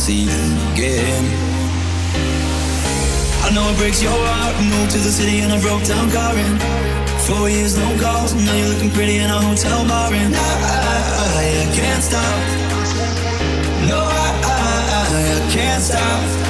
see again. I know it breaks your heart. Moved to the city and I broke down crying. Four years, no calls. Now you're looking pretty in a hotel bar, and I, I, I can't stop. No, I, I, I can't stop